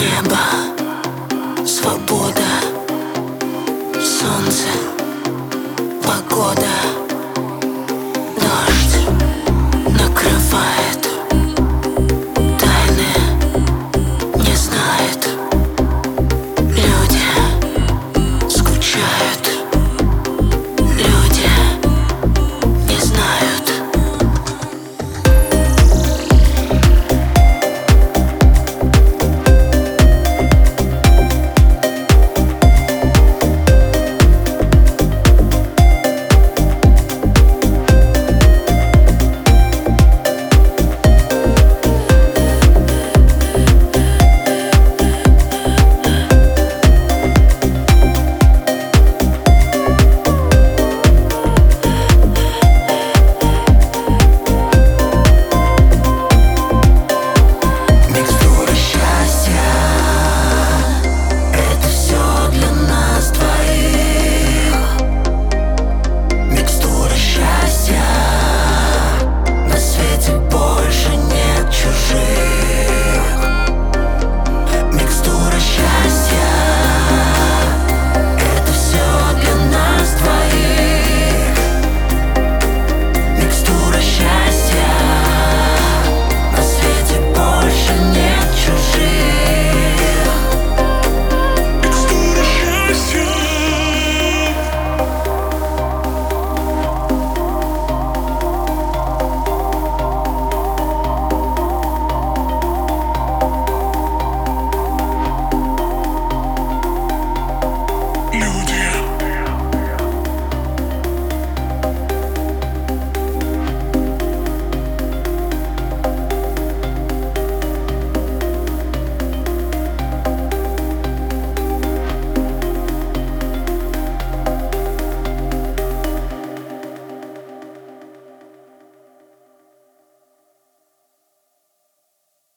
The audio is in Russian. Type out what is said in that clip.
Небо, свобода, солнце, погода.